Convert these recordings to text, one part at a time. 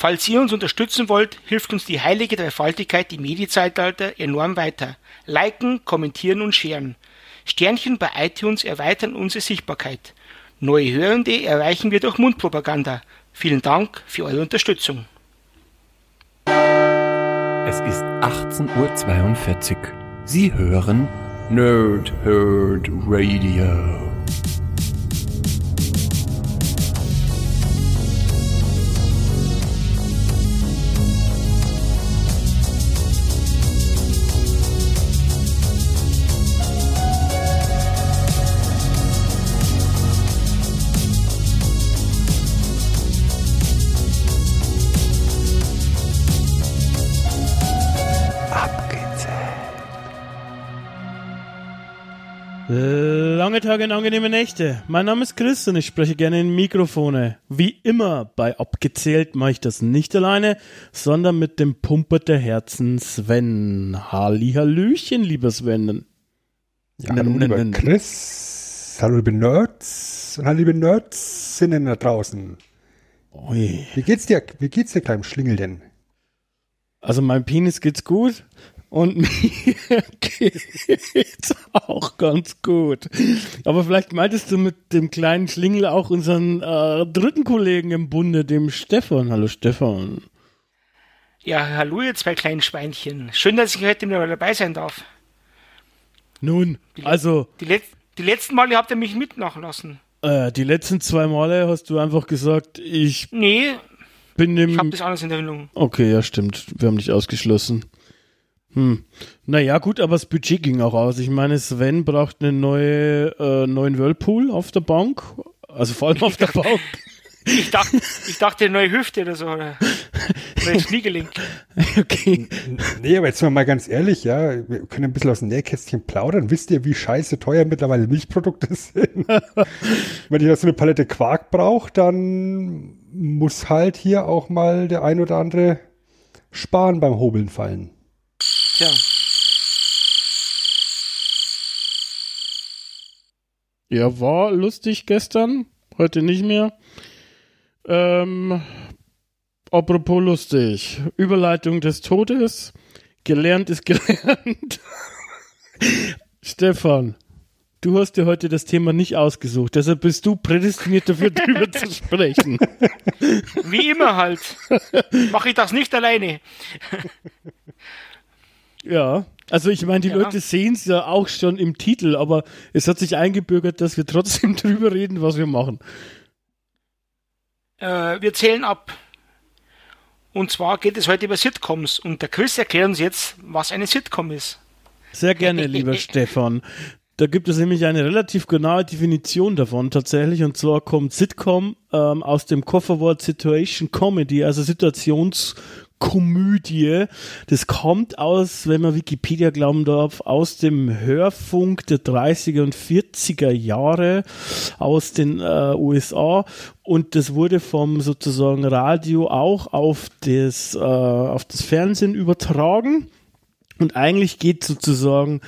Falls ihr uns unterstützen wollt, hilft uns die heilige Dreifaltigkeit im Medi-Zeitalter enorm weiter. Liken, kommentieren und sharen. Sternchen bei iTunes erweitern unsere Sichtbarkeit. Neue Hörende erreichen wir durch Mundpropaganda. Vielen Dank für eure Unterstützung. Es ist 18.42 Uhr. Sie hören Nerd Herd Radio. Tage und angenehme Nächte. Mein Name ist Chris und ich spreche gerne in Mikrofone. Wie immer bei Abgezählt mache ich das nicht alleine, sondern mit dem Pumper der Herzen Sven. Hallihallöchen, lieber Sven. Ja, hallo, lieber Chris. Hallo, liebe Nerds. Und hallo, liebe Nerdsinnen da draußen. Ui. Wie geht's dir, wie geht's dir, kleinem Schlingel denn? Also, mein Penis geht's gut. Und mir geht's auch ganz gut. Aber vielleicht meintest du mit dem kleinen Schlingel auch unseren äh, dritten Kollegen im Bunde, dem Stefan. Hallo Stefan. Ja, hallo ihr zwei kleinen Schweinchen. Schön, dass ich heute wieder dabei sein darf. Nun, die also... Die, Let die letzten Male habt ihr mich mitmachen lassen. Äh, die letzten zwei Male hast du einfach gesagt, ich... Nee, bin im... Ich hab das alles in Erinnerung. Okay, ja stimmt. Wir haben dich ausgeschlossen. Hm. Naja, gut, aber das Budget ging auch aus. Ich meine, Sven braucht einen neue, äh, neuen Whirlpool auf der Bank. Also vor allem auf der Bank. Ich dachte, ich dachte eine neue Hüfte oder so. Oder, oder ein Schniegeling. Okay. Nee, aber jetzt mal ganz ehrlich, ja, wir können ein bisschen aus dem Nähkästchen plaudern. Wisst ihr, wie scheiße teuer mittlerweile Milchprodukte sind? Wenn ich da so eine Palette Quark brauche, dann muss halt hier auch mal der ein oder andere sparen beim Hobeln fallen. Tja. Ja, war lustig gestern, heute nicht mehr. Ähm, apropos lustig, Überleitung des Todes, gelernt ist gelernt. Stefan, du hast dir heute das Thema nicht ausgesucht, deshalb bist du prädestiniert dafür, drüber zu sprechen. Wie immer halt. Mache ich das nicht alleine. Ja, also ich meine, die ja. Leute sehen es ja auch schon im Titel, aber es hat sich eingebürgert, dass wir trotzdem drüber reden, was wir machen. Äh, wir zählen ab. Und zwar geht es heute über Sitcoms und der Chris erklärt uns jetzt, was eine Sitcom ist. Sehr gerne, lieber Stefan. Da gibt es nämlich eine relativ genaue Definition davon tatsächlich. Und zwar kommt Sitcom ähm, aus dem Kofferwort Situation Comedy, also Situations Komödie. Das kommt aus, wenn man Wikipedia glauben darf, aus dem Hörfunk der 30er und 40er Jahre aus den äh, USA und das wurde vom sozusagen Radio auch auf das, äh, auf das Fernsehen übertragen und eigentlich geht sozusagen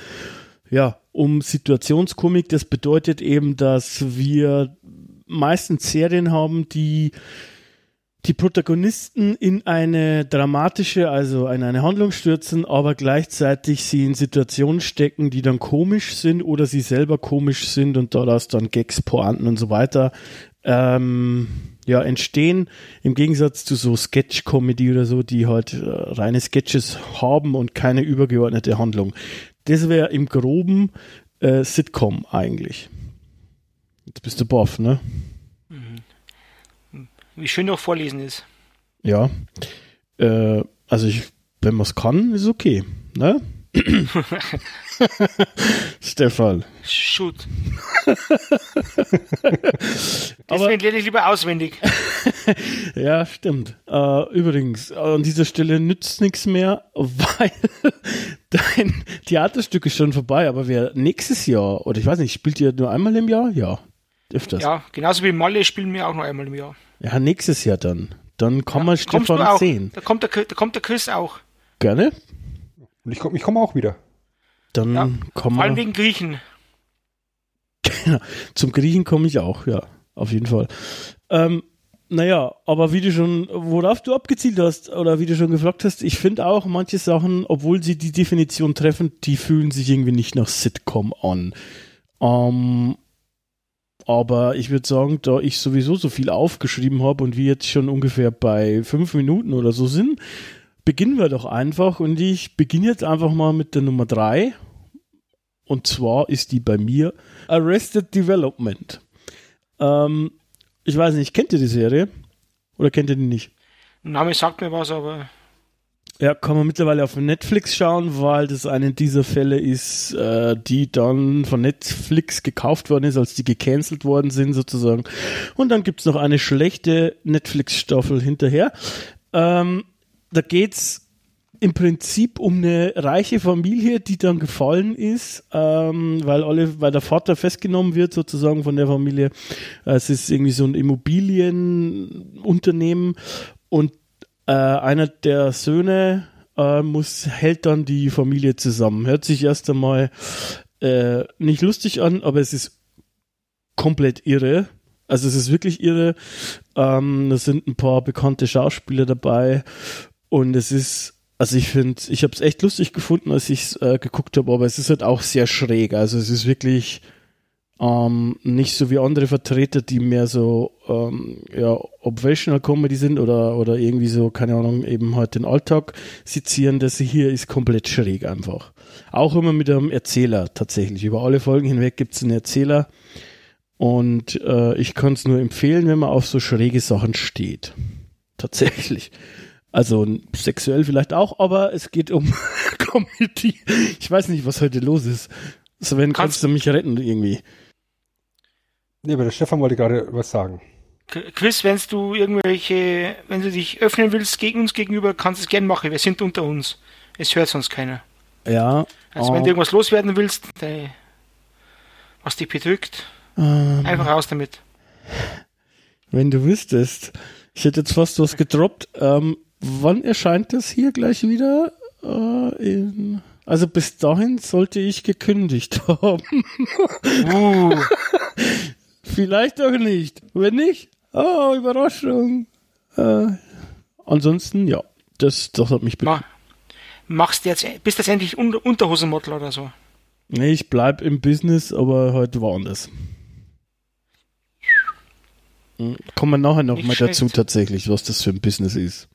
ja um Situationskomik. Das bedeutet eben, dass wir meistens Serien haben, die die Protagonisten in eine dramatische, also in eine Handlung stürzen, aber gleichzeitig sie in Situationen stecken, die dann komisch sind oder sie selber komisch sind und daraus dann Gags, Pointen und so weiter ähm, ja, entstehen. Im Gegensatz zu so Sketch-Comedy oder so, die halt äh, reine Sketches haben und keine übergeordnete Handlung. Das wäre im Groben äh, Sitcom eigentlich. Jetzt bist du boff, ne? Wie schön auch vorlesen ist. Ja. Äh, also ich, wenn man es kann, ist okay. Ne? Stefan. Shoot. Deswegen lerne ich lieber auswendig. ja, stimmt. Äh, übrigens, an dieser Stelle nützt nichts mehr, weil dein Theaterstück ist schon vorbei, aber wer nächstes Jahr, oder ich weiß nicht, spielt ihr nur einmal im Jahr? Ja, öfters. Ja, genauso wie Malle spielen wir auch nur einmal im Jahr. Ja, nächstes Jahr dann. Dann kann ja, man Stefan sehen. Da kommt, der, da kommt der Chris auch. Gerne. Und ich komme ich komm auch wieder. Dann ja, kommen Vor allem wegen Griechen. Zum Griechen komme ich auch, ja. Auf jeden Fall. Ähm, naja, aber wie du schon, worauf du abgezielt hast, oder wie du schon gefragt hast, ich finde auch manche Sachen, obwohl sie die Definition treffen, die fühlen sich irgendwie nicht nach Sitcom an. Ähm, aber ich würde sagen, da ich sowieso so viel aufgeschrieben habe und wir jetzt schon ungefähr bei fünf Minuten oder so sind, beginnen wir doch einfach. Und ich beginne jetzt einfach mal mit der Nummer drei. Und zwar ist die bei mir Arrested Development. Ähm, ich weiß nicht, kennt ihr die Serie? Oder kennt ihr die nicht? Name sagt mir was, aber Ja, kann man mittlerweile auf Netflix schauen, weil das eine dieser Fälle ist, äh, die dann von Netflix gekauft worden ist, als die gecancelt worden sind sozusagen. Und dann gibt's noch eine schlechte Netflix-Staffel hinterher. Ähm, da geht's im Prinzip um eine reiche Familie, die dann gefallen ist, ähm, weil alle, weil der Vater festgenommen wird sozusagen von der Familie. Es ist irgendwie so ein Immobilienunternehmen und äh, einer der Söhne äh, muss hält dann die Familie zusammen. Hört sich erst einmal äh, nicht lustig an, aber es ist komplett irre. Also es ist wirklich irre. Ähm, da sind ein paar bekannte Schauspieler dabei und es ist also ich finde, ich habe es echt lustig gefunden, als ich es äh, geguckt habe, aber es ist halt auch sehr schräg. Also es ist wirklich ähm, nicht so wie andere Vertreter, die mehr so ähm, ja, obvisional Comedy sind oder, oder irgendwie so, keine Ahnung, eben halt den Alltag sezieren. Das hier ist komplett schräg einfach. Auch immer mit einem Erzähler tatsächlich. Über alle Folgen hinweg gibt es einen Erzähler. Und äh, ich kann es nur empfehlen, wenn man auf so schräge Sachen steht. Tatsächlich. Also sexuell vielleicht auch, aber es geht um Comedy. Ich weiß nicht, was heute los ist. Sven, kannst, Kannst- du mich retten irgendwie? Nee, aber der Stefan wollte gerade was sagen. Quiz, wenn du irgendwelche, wenn du dich öffnen willst gegen uns gegenüber, kannst du es gern machen. Wir sind unter uns. Es hört sonst keiner. Ja. Also wenn äh, du irgendwas loswerden willst, de, was dich bedrückt, ähm, einfach raus damit. wenn du wüsstest, ich hätte jetzt fast was gedroppt. Ähm, wann erscheint das hier gleich wieder? Äh, in, also bis dahin sollte ich gekündigt haben. Uh, Vielleicht auch nicht. Wenn nicht, oh, Überraschung. Äh, ansonsten, ja, das, das hat mich ma, machst jetzt, bist jetzt endlich Unter Unterhosenmodel oder so. Nee, ich bleib im Business, aber heute woanders. Hm, Kommen wir nachher noch Nicht mal dazu tatsächlich, was das für ein Business ist.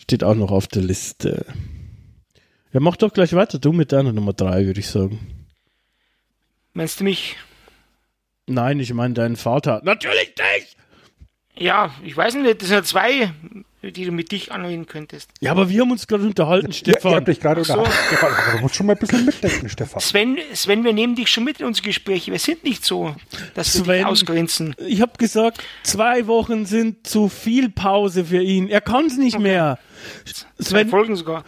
Steht auch noch auf der Liste. Ja, mach doch gleich weiter, du mit deiner Nummer drei, würde ich sagen. Meinst du mich? Nein, ich meine deinen Vater. Natürlich nicht! Ja, ich weiß nicht, das sind ja zwei, die du mit dich anwählen könntest. Ja, aber wir haben uns gerade unterhalten, Ja, ihr Stefan. habt dich gerade so. unterhalten. Stefan, aber du musst schon mal ein bisschen mitdenken, Stefan. Sven, Sven, wir nehmen dich schon mit in unsere Gespräche. Wir sind nicht so, dass wir Sven. dich ausgrenzen. Ich habe gesagt, zwei Wochen sind zu viel Pause für ihn. Er kann es nicht mehr. Zwei Sven, Folgen sogar.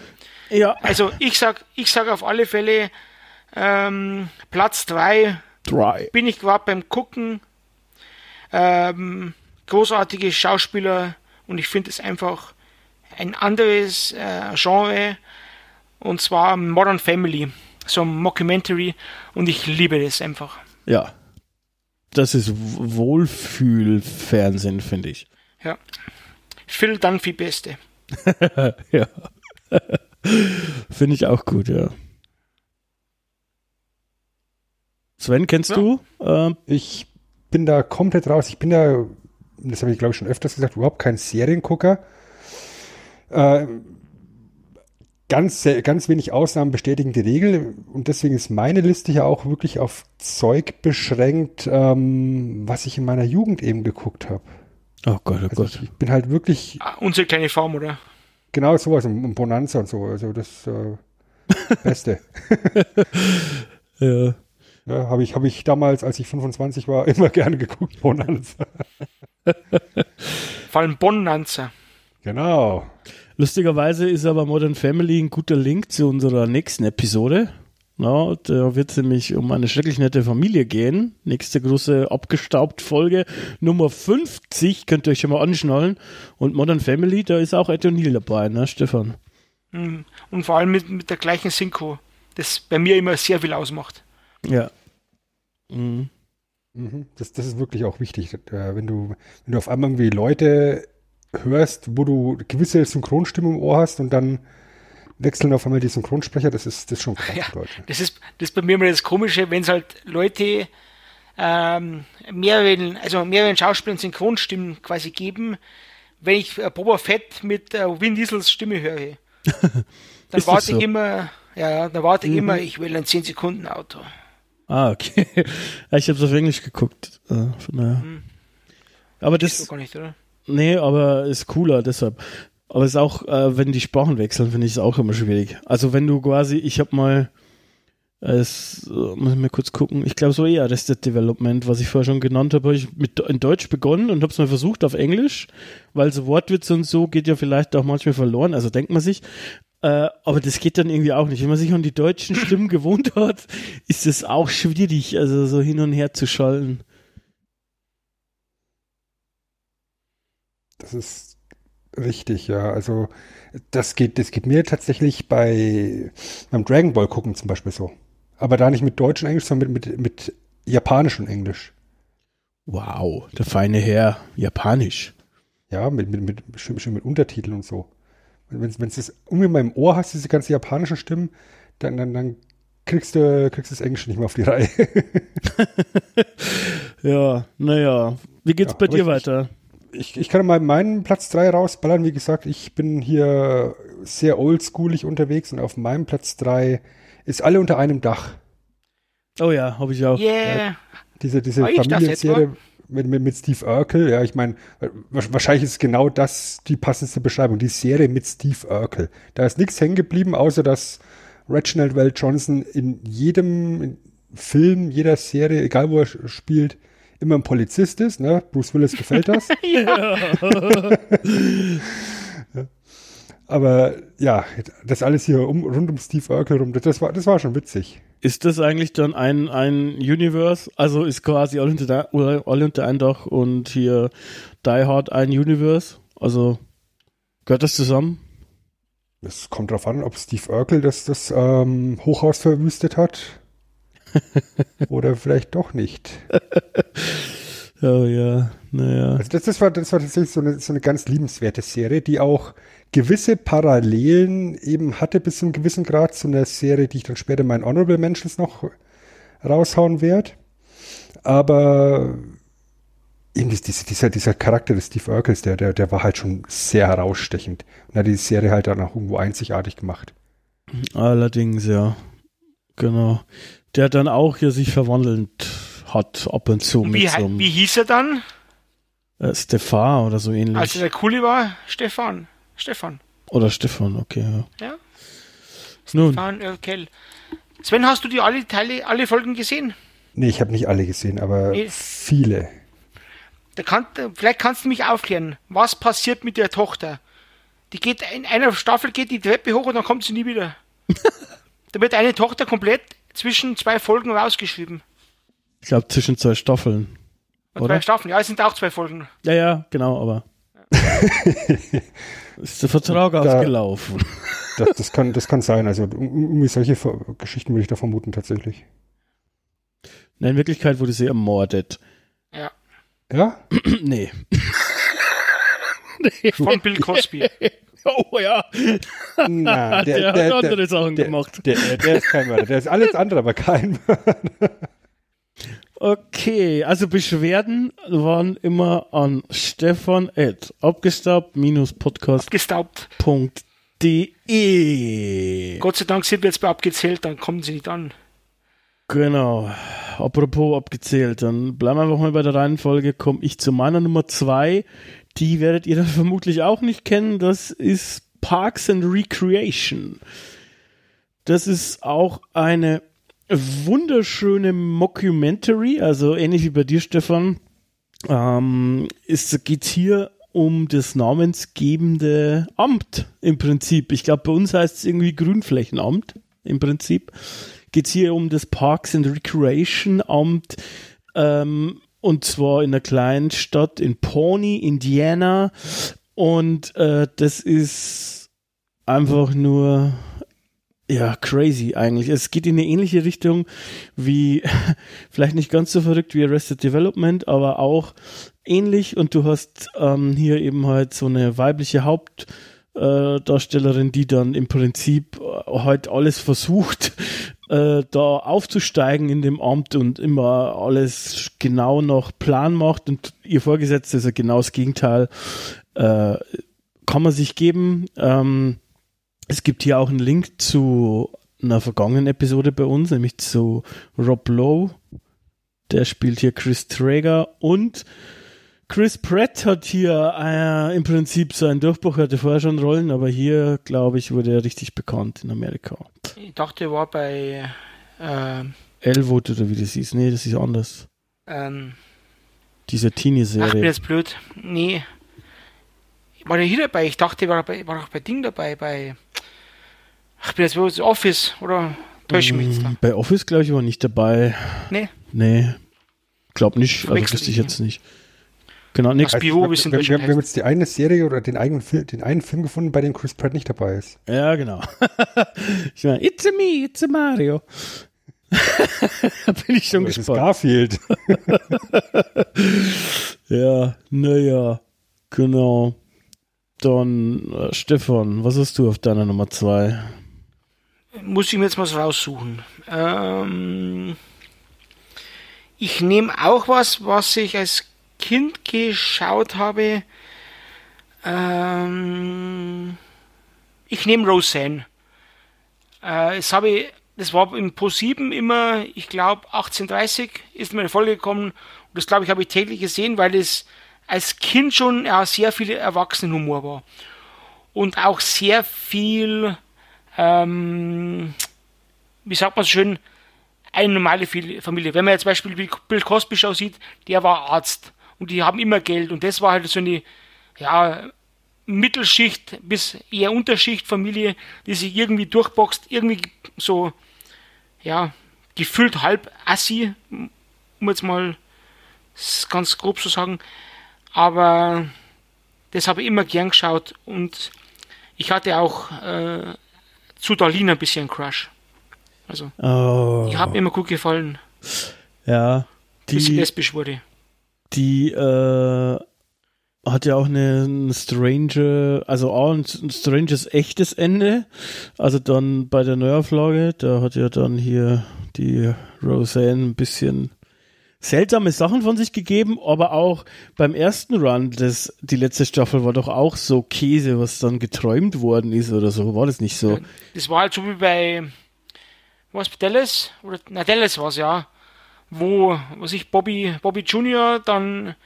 ja. Also ich sag, ich sag auf alle Fälle ähm, Platz drei Dry. bin ich gerade beim Gucken. Ähm, großartige Schauspieler und ich finde es einfach ein anderes äh, Genre und zwar Modern Family, so ein Mockumentary und ich liebe das einfach. Ja. Das ist Wohlfühlfernsehen, finde ich. Ja. Phil Dunphy Beste. ja. finde ich auch gut, ja. Sven, kennst Ja. du? Ähm, Ich bin da komplett raus. Ich bin da, das habe ich glaube ich schon öfters gesagt, überhaupt kein Seriengucker. Äh, ganz, ganz wenig Ausnahmen bestätigen die Regel und deswegen ist meine Liste ja auch wirklich auf Zeug beschränkt, ähm, was ich in meiner Jugend eben geguckt habe. oh Gott, oh Also Gott. ich, ich bin halt wirklich Ah, unsere kleine Form, oder? genau sowas und Bonanza und so. Also das äh, Beste. Ja. Ja, habe ich, hab ich damals, als ich 25 war, immer gerne geguckt, Bonanza. Vor allem Bonanza. Genau. Lustigerweise ist aber Modern Family ein guter Link zu unserer nächsten Episode. Ja, da wird es nämlich um eine schrecklich nette Familie gehen. Nächste große abgestaubt Folge Nummer 50, könnt ihr euch schon mal anschnallen. Und Modern Family, da ist auch Ed O'Neill dabei, ne, Stefan? Mhm. Und vor allem mit, mit der gleichen Synchro, das bei mir immer sehr viel ausmacht. Ja. Mhm. Mhm. Das, das ist wirklich auch wichtig. Äh, wenn du, wenn du auf einmal irgendwie Leute hörst, wo du gewisse Synchronstimme im Ohr hast und dann wechseln auf einmal die Synchronsprecher, das ist, das ist schon krass. Ja, das ist, das ist bei mir immer das Komische, wenn es halt Leute ähm, mehreren, also mehreren Schauspielern Synchronstimmen quasi geben, wenn ich äh, Boba Fett mit äh, Vin Diesels Stimme höre. Dann warte so? ich immer, ja, dann warte mhm. ich immer, ich will ein 10 Sekunden Auto. Ah, okay. ich habe es auf Englisch geguckt. Äh, von daher. Mhm. Aber das. Gar nicht, oder? Nee, aber ist cooler, deshalb. Aber es ist auch, äh, wenn die Sprachen wechseln, finde ich es auch immer schwierig. Also wenn du quasi, ich habe mal, es äh, muss ich mal kurz gucken, ich glaube so eher Arrested Development, was ich vorher schon genannt habe, habe ich mit in Deutsch begonnen und habe es mal versucht auf Englisch, weil so Wortwitze und so geht ja vielleicht auch manchmal verloren, also denkt man sich. Äh, aber das geht dann irgendwie auch nicht. Wenn man sich an die deutschen Stimmen gewohnt hat, ist es auch schwierig, also so hin und her zu schalten. Das ist richtig, ja. Also das geht, das geht mir tatsächlich bei beim Dragon Ball gucken zum Beispiel so. Aber da nicht mit Deutsch und Englisch, sondern mit, mit, mit Japanisch und Englisch. Wow, der feine Herr, Japanisch. Ja, mit, mit, mit, schön, schön mit Untertiteln und so. Wenn es um in meinem Ohr hast, diese ganze japanische Stimmen, dann, dann, dann kriegst du kriegst das Englisch nicht mehr auf die Reihe. ja, naja. Wie geht's ja, bei dir ich, weiter? ich, ich kann mal meinen Platz 3 rausballern. Wie gesagt, ich bin hier sehr oldschoolig unterwegs und auf meinem Platz 3 ist alle unter einem Dach. Oh ja, habe ich auch. Yeah. Ja, diese diese Familienserie mit, mit, mit Steve Urkel. Ja, ich meine, wahrscheinlich ist genau das die passendste Beschreibung. Die Serie mit Steve Urkel. Da ist nichts hängen geblieben, außer dass Reginald Well Johnson in jedem Film, jeder Serie, egal wo er spielt, immer ein Polizist ist. Ne? Bruce Willis gefällt das. Aber ja, das alles hier um, rund um Steve Urkel rum, das war, das war schon witzig. Ist das eigentlich dann ein, ein Universe? Also ist quasi alle unter, alle unter ein Dach und hier Die Hard ein Universe? Also gehört das zusammen? Es kommt darauf an, ob Steve Urkel das, das ähm, Hochhaus verwüstet hat Oder vielleicht doch nicht. oh ja, naja. Also das, das, war, das war tatsächlich so eine, so eine ganz liebenswerte Serie, die auch gewisse Parallelen eben hatte bis zu einem gewissen Grad zu einer Serie, die ich dann später in meinen Honorable Mentions noch raushauen werde. Aber eben dieser, dieser, dieser Charakter des Steve Urkels, der, der, der war halt schon sehr herausstechend und hat die Serie halt dann auch irgendwo einzigartig gemacht. Allerdings, ja. Genau der dann auch hier sich verwandelt hat ab und zu. Wie, so wie hieß er dann? Äh, Stefan oder so ähnlich. Also der Kuli war Stefan. Stefan. Oder Stefan, okay. Ja. ja. Stefan Erkel. Sven, hast du die alle Teile, alle Folgen gesehen? Nee, ich habe nicht alle gesehen, aber nee. viele. Da kann, vielleicht kannst du mich aufklären. Was passiert mit der Tochter? Die geht in einer Staffel geht die Treppe hoch und dann kommt sie nie wieder. da wird eine Tochter komplett zwischen zwei Folgen rausgeschrieben. Ich glaube, zwischen zwei Staffeln. Und oder? Zwei Staffeln, ja, es sind auch zwei Folgen. Ja, ja, genau, aber. ist der Vertrag da, ausgelaufen? Das, das, kann, das kann sein. Also, irgendwie solche Geschichten würde ich da vermuten, tatsächlich. in Wirklichkeit wurde sie ermordet. Ja. Ja? nee. nee. Von Bill Cosby. Oh ja. Na, der, der, der, hat andere Sachen der, gemacht. Der, der, ist kein Mörder. Der ist alles andere, aber kein Mörder. Okay, also Beschwerden waren immer an Stefan at abgestaubt-podcast.de. Gott sei Dank sind wir jetzt bei abgezählt, dann kommen sie nicht an. Genau. Apropos abgezählt, dann bleiben wir einfach mal bei der Reihenfolge. Komme ich zu meiner Nummer zwei. Die werdet ihr dann vermutlich auch nicht kennen. Das ist Parks and Recreation. Das ist auch eine wunderschöne Mockumentary, also ähnlich wie bei dir, Stefan. Ähm, es geht hier um das namensgebende Amt im Prinzip. Ich glaube, bei uns heißt es irgendwie Grünflächenamt im Prinzip. Geht es hier um das Parks and Recreation Amt. Ähm, und zwar in einer kleinen Stadt in Pawnee, Indiana. Und äh, das ist einfach nur ja, crazy eigentlich. Es geht in eine ähnliche Richtung wie, vielleicht nicht ganz so verrückt wie Arrested Development, aber auch ähnlich. Und du hast ähm, hier eben halt so eine weibliche Hauptdarstellerin, äh, die dann im Prinzip äh, halt alles versucht, äh, da aufzusteigen in dem Amt und immer alles genau noch Plan macht. Und ihr Vorgesetzter ist ja genau das Gegenteil. Äh, kann man sich geben. Ähm, es gibt hier auch einen Link zu einer vergangenen Episode bei uns, nämlich zu Rob Lowe. Der spielt hier Chris Traeger und Chris Pratt hat hier äh, im Prinzip seinen Durchbruch, er hatte vorher schon Rollen, aber hier, glaube ich, wurde er richtig bekannt in Amerika. Ich dachte, er war bei äh, Elwood oder wie das hieß. Nee, das ist anders. ähm, Diese ach, bin Teenie-Serie. jetzt blöd. Nee. War der hier dabei? Ich dachte, er war, bei, war auch bei Ding dabei, bei. Ach, ich bin jetzt das Office, oder täusche ich mich jetzt da? Mm, Bei Office, glaube ich, war nicht dabei. Nee. Nee, glaub nicht. Also wüsste ich jetzt nicht. Genau, nix. In wir, wir, wir haben jetzt die eine Serie oder den, eigenen Fil den einen Film gefunden, bei dem Chris Pratt nicht dabei ist. Ja, genau. ich meine, it's a me, it's a Mario. da bin ich schon gespannt. Garfield. Ja, naja, genau. Dann, äh, Stefan, was hast du auf deiner Nummer zwei? Muss ich mir jetzt mal raussuchen. Ähm, ich nehme auch was, was ich als Kind geschaut habe. Ähm, ich nehme Roseanne. Äh, das habe ich, das war im Pro 7 immer, ich glaube 1830 ist mir eine Folge gekommen und das glaube ich habe ich täglich gesehen, weil es als Kind schon ja, sehr viel Erwachsenenhumor war und auch sehr viel ähm, wie sagt man so schön, eine normale Familie. Wenn man jetzt zum Beispiel wie Bill Cosby Show sieht, der war Arzt und die haben immer Geld und das war halt so eine ja, Mittelschicht bis eher Unterschicht Familie, die sich irgendwie durchboxt, irgendwie so ja, gefühlt halb assi, um jetzt mal ganz grob zu sagen. Aber das habe ich immer gern geschaut und ich hatte auch äh, zu Darlene ein bisschen Crush. Also, Oh, die hat mir immer gut gefallen, ja, bis sie die, lesbisch wurde. die äh, hat ja auch eine, ein strange, also auch ein, ein stranges echtes Ende. Also dann bei der Neuauflage, da hat ja dann hier die Roseanne ein bisschen seltsame Sachen von sich gegeben, aber auch beim ersten Run, das, die letzte Staffel war doch auch so Käse, was dann geträumt worden ist oder so. War das nicht so? Das war halt so wie bei, was, Dallas? Oder, na, Dallas war es ja. Wo, was ich, Bobby, Bobby Junior dann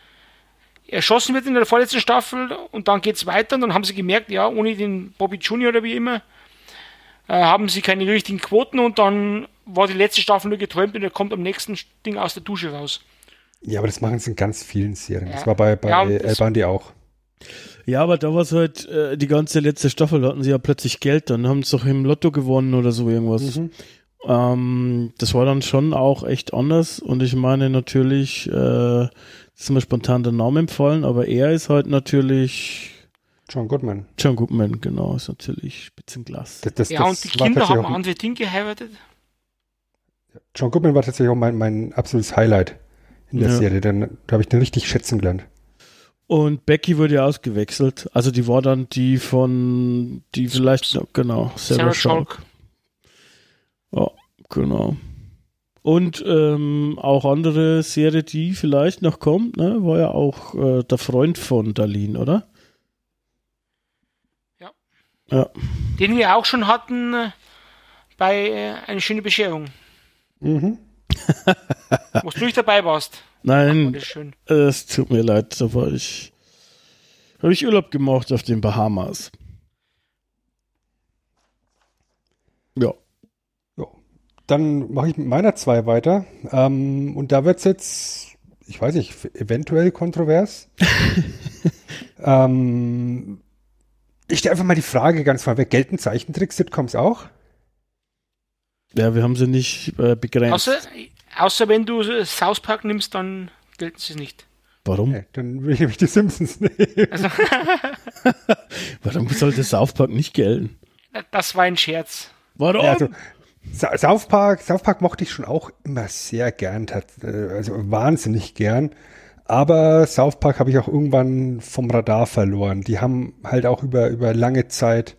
erschossen wird in der vorletzten Staffel und dann geht's weiter und dann haben sie gemerkt, ja, ohne den Bobby Junior oder wie immer, haben sie keine richtigen Quoten und dann war die letzte Staffel nur geträumt und er kommt am nächsten Ding aus der Dusche raus. Ja, aber das machen sie in ganz vielen Serien. Das Ja. war bei, bei Ja, und El das- Bandi auch. Ja, aber da war es halt, äh, die ganze letzte Staffel, da hatten sie ja plötzlich Geld, dann haben sie doch im Lotto gewonnen oder so irgendwas. Mhm. Ähm, das war dann schon auch echt anders und ich meine natürlich, äh, ist mir spontan der Name empfallen, aber er ist halt natürlich John Goodman. John Goodman, genau, ist natürlich Spitzenglas. Das, das, Ja, das und die Kinder tatsächlich haben auch- andere Dinge geheiratet. John Goodman war tatsächlich auch mein, mein absolutes Highlight in der Ja. Serie. Dann, da habe ich den richtig schätzen gelernt. Und Becky wurde ja ausgewechselt, also die war dann die von, die vielleicht, noch- genau, Sarah, Sarah Schalk. Chalk. Ja, genau. Und ähm, auch andere Serie, die vielleicht noch kommt, ne, war ja auch äh, der Freund von Darlene, oder? Ja. Den wir auch schon hatten äh, bei äh, Eine schöne Bescherung. Mhm. Wo du nicht dabei warst. Nein, schön. es tut mir leid, da war ich, habe ich Urlaub gemacht auf den Bahamas. Ja. Ja. Dann mache ich mit meiner zwei weiter. Ähm, und da wird's jetzt, ich weiß nicht, eventuell kontrovers. ähm, ich stelle einfach mal die Frage ganz vorweg, gelten Zeichentrick-Sitcoms auch? Ja, wir haben sie nicht äh, begrenzt. Außer, außer wenn du South Park nimmst, dann gelten sie nicht. Warum? Nee, dann will ich nämlich die Simpsons nehmen. Warum sollte South Park nicht gelten? Das war ein Scherz. Warum? Ja, also, South Park, South Park mochte ich schon auch immer sehr gern, äh, also wahnsinnig gern. Aber South Park habe ich auch irgendwann vom Radar verloren. Die haben halt auch über, über lange Zeit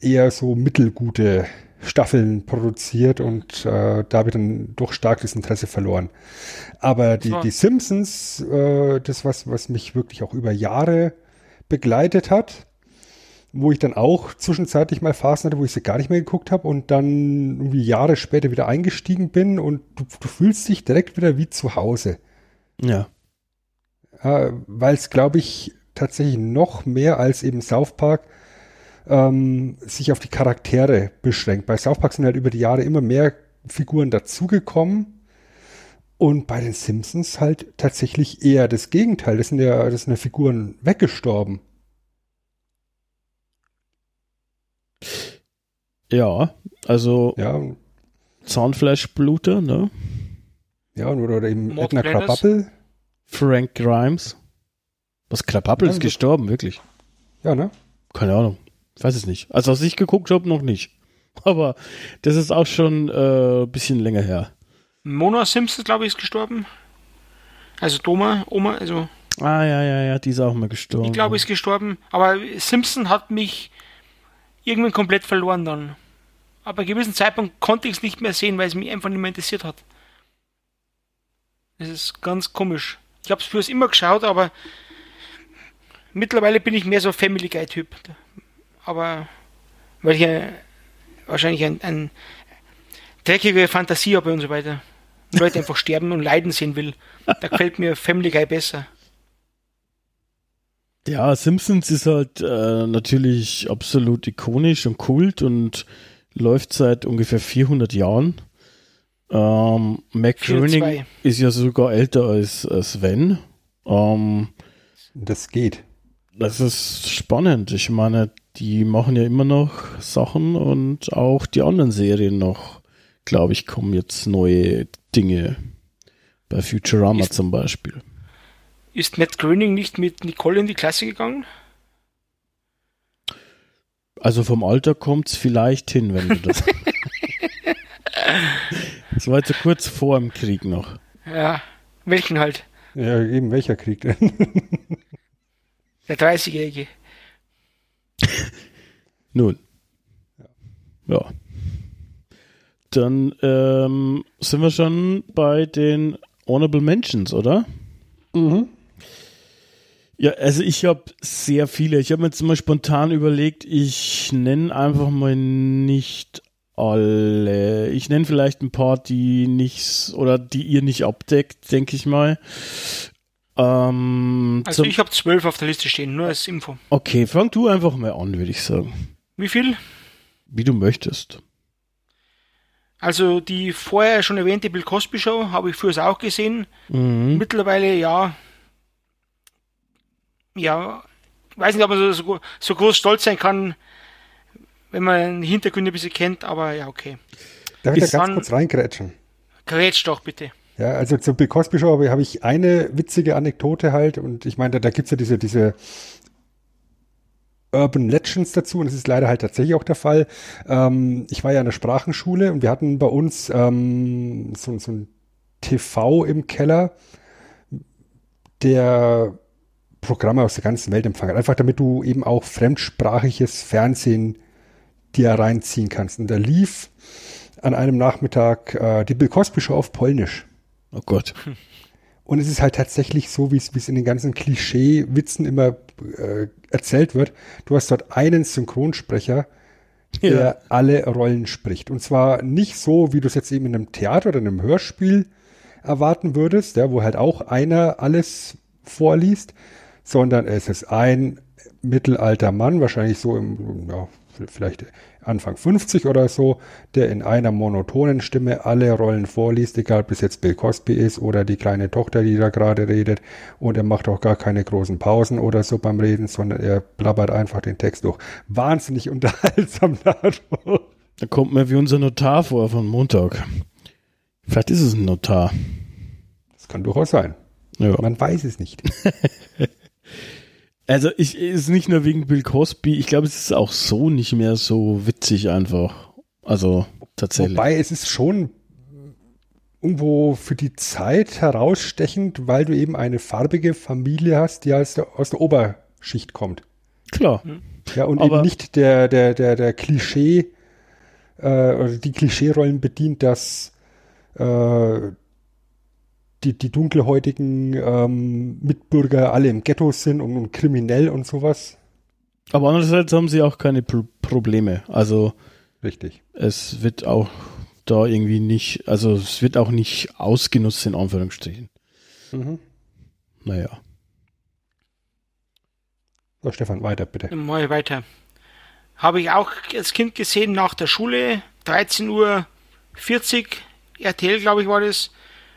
eher so mittelgute Staffeln produziert und äh, da habe ich dann doch stark das Interesse verloren. Aber die, die Simpsons, äh, das was, was mich wirklich auch über Jahre begleitet hat, wo ich dann auch zwischenzeitlich mal Phasen hatte, wo ich sie gar nicht mehr geguckt habe und dann irgendwie Jahre später wieder eingestiegen bin und du, du fühlst dich direkt wieder wie zu Hause. Ja. Äh, Weil es, glaube ich, tatsächlich noch mehr als eben South Park ähm, sich auf die Charaktere beschränkt. Bei South Park sind halt über die Jahre immer mehr Figuren dazugekommen und bei den Simpsons halt tatsächlich eher das Gegenteil. Das sind ja, das sind ja Figuren weggestorben. Ja, also Ja, Zahnfleischbluter, ne? ja und oder, oder eben Mord Edna. Krabappel. Frank Grimes. Was, Krabappel Ja, ist gestorben, wirklich? Ja, ne? Keine Ahnung. Ich weiß es nicht. Also, als ich geguckt habe, noch nicht. Aber das ist auch schon äh, ein bisschen länger her. Mona Simpson, glaube ich, ist gestorben. Also Doma, Oma, also Ah, ja, ja, ja, die ist auch mal gestorben. ich glaube, ist gestorben. Aber Simpson hat mich irgendwann komplett verloren dann. Aber einem gewissen Zeitpunkt konnte ich es nicht mehr sehen, weil es mich einfach nicht mehr interessiert hat. Das ist ganz komisch. Ich habe es immer geschaut, aber mittlerweile bin ich mehr so Family Guy Typ. Aber weil ich äh, wahrscheinlich ein, ein dreckige Fantasie habe und so weiter. Und Leute einfach sterben und leiden sehen will. Da gefällt mir Family Guy besser. Ja, Simpsons ist halt äh, natürlich absolut ikonisch und Kult und läuft seit ungefähr 400 Jahren. Ähm, Mac 402. Groening ist ja sogar älter als, als Sven. Ähm, Das geht. das ist spannend. Ich meine, die machen ja immer noch Sachen und auch die anderen Serien noch, glaube ich, kommen jetzt neue Dinge. Bei Futurama Ist- zum Beispiel. Ist Matt Groening nicht mit Nicole in die Klasse gegangen? Also vom Alter kommt's vielleicht hin, wenn du das. das war jetzt so kurz vor dem Krieg noch. Ja, welchen halt? Ja, eben welcher Krieg denn? Der 30-Jährige. Nun. Ja. Dann ähm, sind wir schon bei den Honorable Mentions, oder? mhm. Ja, also ich habe sehr viele. Ich habe mir jetzt mal spontan überlegt, ich nenne einfach mal nicht alle. Ich nenne vielleicht ein paar, die nicht oder die ihr nicht abdeckt, denke ich mal. Ähm, Also ich habe zwölf auf der Liste stehen, nur als Info. okay, fang du einfach mal an, würde ich sagen. Wie viel? Wie du möchtest. Also die vorher schon erwähnte Bill Cosby Show habe ich früher auch gesehen. Mhm. Mittlerweile ja. Ja, weiß nicht, ob man so, so groß stolz sein kann, wenn man die Hintergründe ein bisschen kennt, aber ja, okay. Darf ich da ganz kurz reingrätschen? Grätsch doch bitte. Ja, also zur Bill Cosby Show habe ich eine witzige Anekdote halt und ich meine, da, da gibt's ja diese, diese Urban Legends dazu und das ist leider halt tatsächlich auch der Fall. Ähm, ich war ja in der Sprachenschule und wir hatten bei uns ähm, so, so ein TV im Keller, der Programme aus der ganzen Welt empfangen hat. Einfach damit du eben auch fremdsprachiges Fernsehen dir reinziehen kannst. Und da lief an einem Nachmittag äh, die Bill Cosby Show auf Polnisch. Oh Gott. Und es ist halt tatsächlich so, wie es wie es in den ganzen Klischee-Witzen immer äh, erzählt wird. Du hast dort einen Synchronsprecher, der Ja. alle Rollen spricht. Und zwar nicht so, wie du es jetzt eben in einem Theater oder in einem Hörspiel erwarten würdest, ja, wo halt auch einer alles vorliest, sondern es ist ein mittelalter Mann, wahrscheinlich so im, ja, vielleicht Anfang 50 oder so, der in einer monotonen Stimme alle Rollen vorliest, egal ob es jetzt Bill Cosby ist oder die kleine Tochter, die da gerade redet. Und er macht auch gar keine großen Pausen oder so beim Reden, sondern er blabbert einfach den Text durch. Wahnsinnig unterhaltsam dadurch. Da kommt mir wie unser Notar vor von Montag. Vielleicht ist es ein Notar. Das kann durchaus sein. Ja. Man weiß es nicht. Also ich ist nicht nur wegen Bill Cosby, ich glaube, es ist auch so nicht mehr so witzig einfach. Also tatsächlich. Wobei es ist schon irgendwo für die Zeit herausstechend, weil du eben eine farbige Familie hast, die aus der, aus der Oberschicht kommt. Klar. Ja, und Aber- eben nicht der, der, der, der Klischee, äh, oder die Klischeerollen bedient, dass äh, die, die dunkelhäutigen ähm, Mitbürger alle im Ghetto sind und, und kriminell und sowas. Aber andererseits haben sie auch keine Pro Probleme. Also Richtig. es wird auch da irgendwie nicht, also es wird auch nicht ausgenutzt in Anführungsstrichen. Mhm. Naja. So, Stefan, weiter bitte. Ich weiter. Habe ich auch als Kind gesehen nach der Schule, 13 Uhr 40, RTL, glaube ich, war das.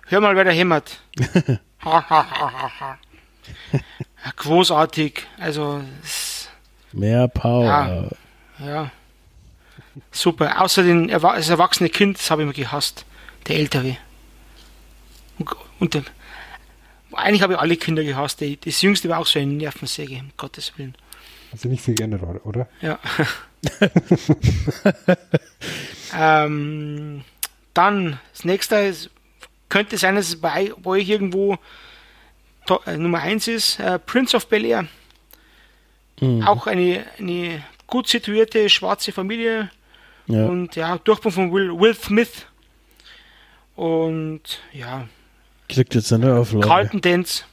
Hör mal, wer da hämmert. Großartig. Also, es- Mehr Power. ja. Super. Außer den Erwa das erwachsene Kind, das habe ich immer gehasst. Der Ältere. Und, und den, eigentlich habe ich alle Kinder gehasst. Die- Das jüngste war auch so eine Nervensäge, um Gottes Willen. Sich nicht viel geändert, oder- oder? Ja. ähm, dann, das nächste ist, könnte sein, dass es bei, euch irgendwo äh, Nummer 1 ist, äh, Prince of Bel Air. Mhm. Auch eine, eine gut situierte schwarze Familie Ja. und ja, Durchbruch von Will, Will Smith. Und ja, Kriegt jetzt eine Auflage. Carlton Dance.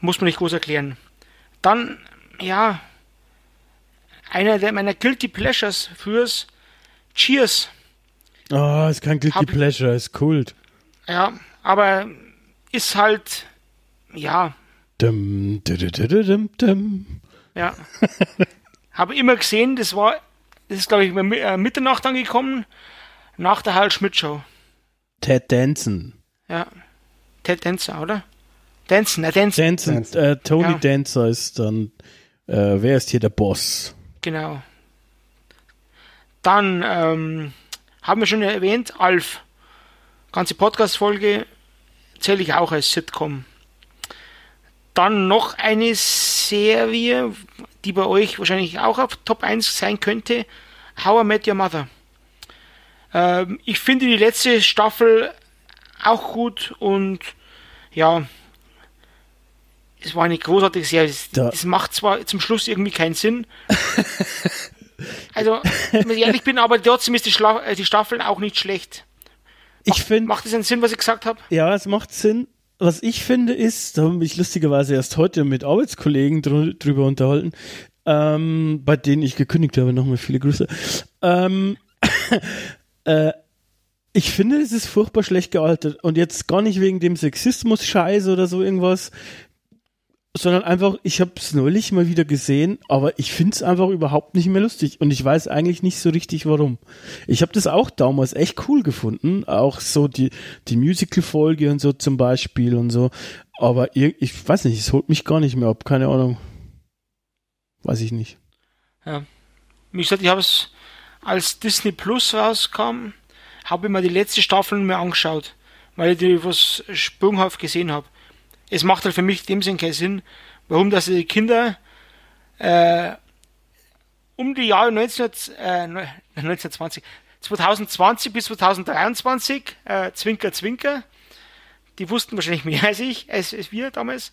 Muss man nicht groß erklären. Dann, ja, einer der meiner Guilty Pleasures fürs Cheers. Ah, ist kein Guilty Pleasure, ist Kult. Ja, aber ist halt, ja, Dum, du, du, du, du, dum, dum. ja. Habe immer gesehen, das war, das ist glaube ich äh, Mitternacht angekommen, nach der Hal Schmidt Show. Ted Danson. Ja. Ted Dancer, oder? Danson, äh, Danson, Danson, Danson. Äh, Tony Ja. Dancer ist dann, äh, wer ist hier der Boss? genau. Dann, ähm, haben wir schon erwähnt, Alf. Ganze Podcast-Folge zähle ich auch als Sitcom. Dann noch eine Serie, die bei euch wahrscheinlich auch auf Top 1 sein könnte. How I Met Your Mother. Ähm, ich finde die letzte Staffel auch gut und ja, es war eine großartige Serie. Es- Da- macht zwar zum Schluss irgendwie keinen Sinn. also, wenn ich ehrlich bin, aber trotzdem ist die, Schla äh, die Staffel auch nicht schlecht. Ich finde, Macht es einen Sinn, was ich gesagt habe? ja, es macht Sinn. Was ich finde ist, da habe ich mich lustigerweise erst heute mit Arbeitskollegen drü drüber unterhalten, ähm, bei denen ich gekündigt habe, nochmal viele Grüße. Ähm, äh, ich finde, es ist furchtbar schlecht gealtert und jetzt gar nicht wegen dem Sexismus-Scheiß oder so irgendwas, sondern einfach, ich habe es neulich mal wieder gesehen, aber ich finde es einfach überhaupt nicht mehr lustig und ich weiß eigentlich nicht so richtig warum. Ich habe das auch damals echt cool gefunden, auch so die, die Musical-Folge und so zum Beispiel und so, aber ich weiß nicht, es holt mich gar nicht mehr ab, keine Ahnung. Weiß ich nicht. Wie gesagt, ich habe es, als Disney Plus rauskam, habe ich mir die letzte Staffel mehr angeschaut, weil ich die was sprunghaft gesehen habe. Es macht halt für mich dem Sinn keinen Sinn, warum dass die Kinder äh, um die Jahre 19, äh, neun- 1920, 2020 bis 2023, äh, Zwinker, Zwinker, die wussten wahrscheinlich mehr als ich, als, als wir damals,